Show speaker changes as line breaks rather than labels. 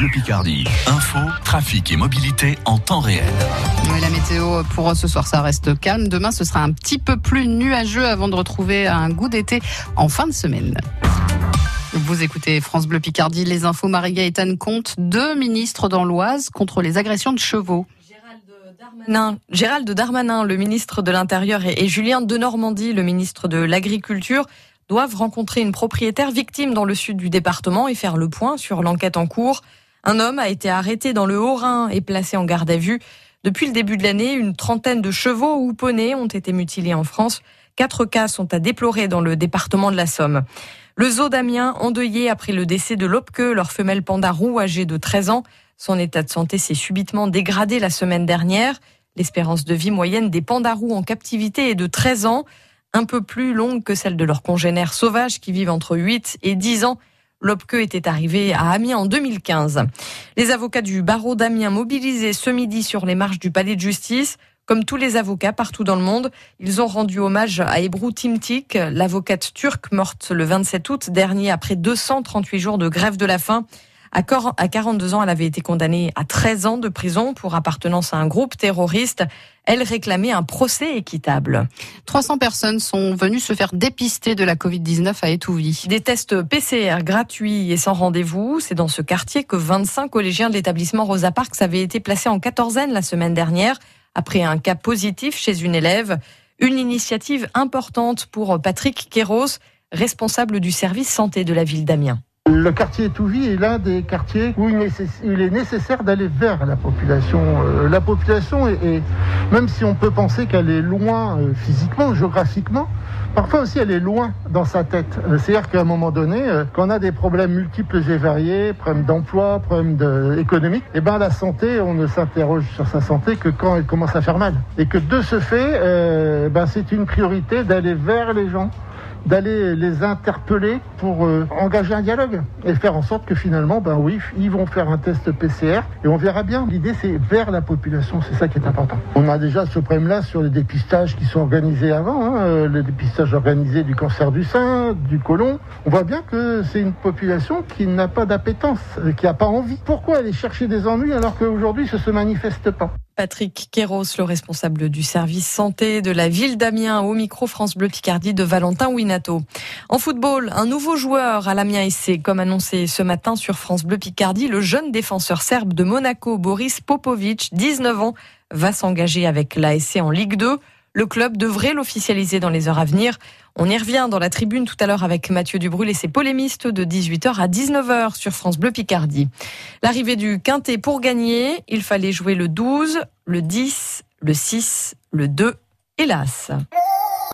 Bleu Picardie. Info, trafic et mobilité en temps réel.
la météo pour ce soir, ça reste calme. Demain, ce sera un petit peu plus nuageux avant de retrouver un goût d'été en fin de semaine. Vous écoutez France Bleu Picardie, les infos Marie-Gaëtane compte deux ministres dans l'Oise contre les agressions de chevaux.
Gérald Darmanin, le ministre de l'Intérieur, et Julien de Normandie, le ministre de l'Agriculture, doivent rencontrer une propriétaire victime dans le sud du département et faire le point sur l'enquête en cours. Un homme a été arrêté dans le Haut-Rhin et placé en garde à vue. Depuis le début de l'année, une trentaine de chevaux ou poneys ont été mutilés en France. Quatre cas sont à déplorer dans le département de la Somme. Le zoo d'Amiens, endeuillé après le décès de Lopke, leur femelle panda roux âgée de 13 ans. Son état de santé s'est subitement dégradé la semaine dernière. L'espérance de vie moyenne des pandarous en captivité est de 13 ans, un peu plus longue que celle de leurs congénères sauvages qui vivent entre 8 et 10 ans. Lopke était arrivé à Amiens en 2015. Les avocats du barreau d'Amiens mobilisés ce midi sur les marches du palais de justice. Comme tous les avocats partout dans le monde, ils ont rendu hommage à Ebru Timtik, l'avocate turque morte le 27 août dernier après 238 jours de grève de la faim. À 42 ans, elle avait été condamnée à 13 ans de prison pour appartenance à un groupe terroriste. Elle réclamait un procès équitable.
300 personnes sont venues se faire dépister de la Covid-19 à Étouvie.
Des tests PCR gratuits et sans rendez-vous. C'est dans ce quartier que 25 collégiens de l'établissement Rosa Parks avaient été placés en quatorzaine la semaine dernière après un cas positif chez une élève. Une initiative importante pour Patrick Kéros, responsable du service santé de la ville d'Amiens.
Le quartier Touvi est l'un des quartiers où il est nécessaire d'aller vers la population. Euh, la population, est, même si on peut penser qu'elle est loin euh, physiquement, géographiquement, parfois aussi elle est loin dans sa tête. Euh, c'est-à-dire qu'à un moment donné, quand on a des problèmes multiples et variés, problèmes d'emploi, problèmes économiques, eh ben la santé, on ne s'interroge sur sa santé que quand elle commence à faire mal. Et que de ce fait, ben, c'est une priorité d'aller vers les gens d'aller les interpeller pour euh, engager un dialogue et faire en sorte que finalement, ben oui, ils vont faire un test PCR et on verra bien. L'idée, c'est vers la population, c'est ça qui est important. On a déjà ce problème-là sur les dépistages qui sont organisés avant, hein, euh, les dépistages organisés du cancer du sein, du côlon. On voit bien que c'est une population qui n'a pas d'appétence, qui n'a pas envie. Pourquoi aller chercher des ennuis alors qu'aujourd'hui, ça se manifeste pas?
Patrick Kéros, le responsable du service santé de la ville d'Amiens, au micro France Bleu Picardie de Valentin Winato. En football, un nouveau joueur à l'Amiens SC, comme annoncé ce matin sur France Bleu Picardie, le jeune défenseur serbe de Monaco, Boris Popovic, 19 ans, va s'engager avec l'ASC en Ligue 2. Le club devrait l'officialiser dans les heures à venir. On y revient dans la tribune tout à l'heure avec Mathieu Dubrul et ses polémistes de 18h à 19h sur France Bleu Picardie. L'arrivée du Quintet pour gagner, il fallait jouer le 12, le 10, le 6, le 2, hélas.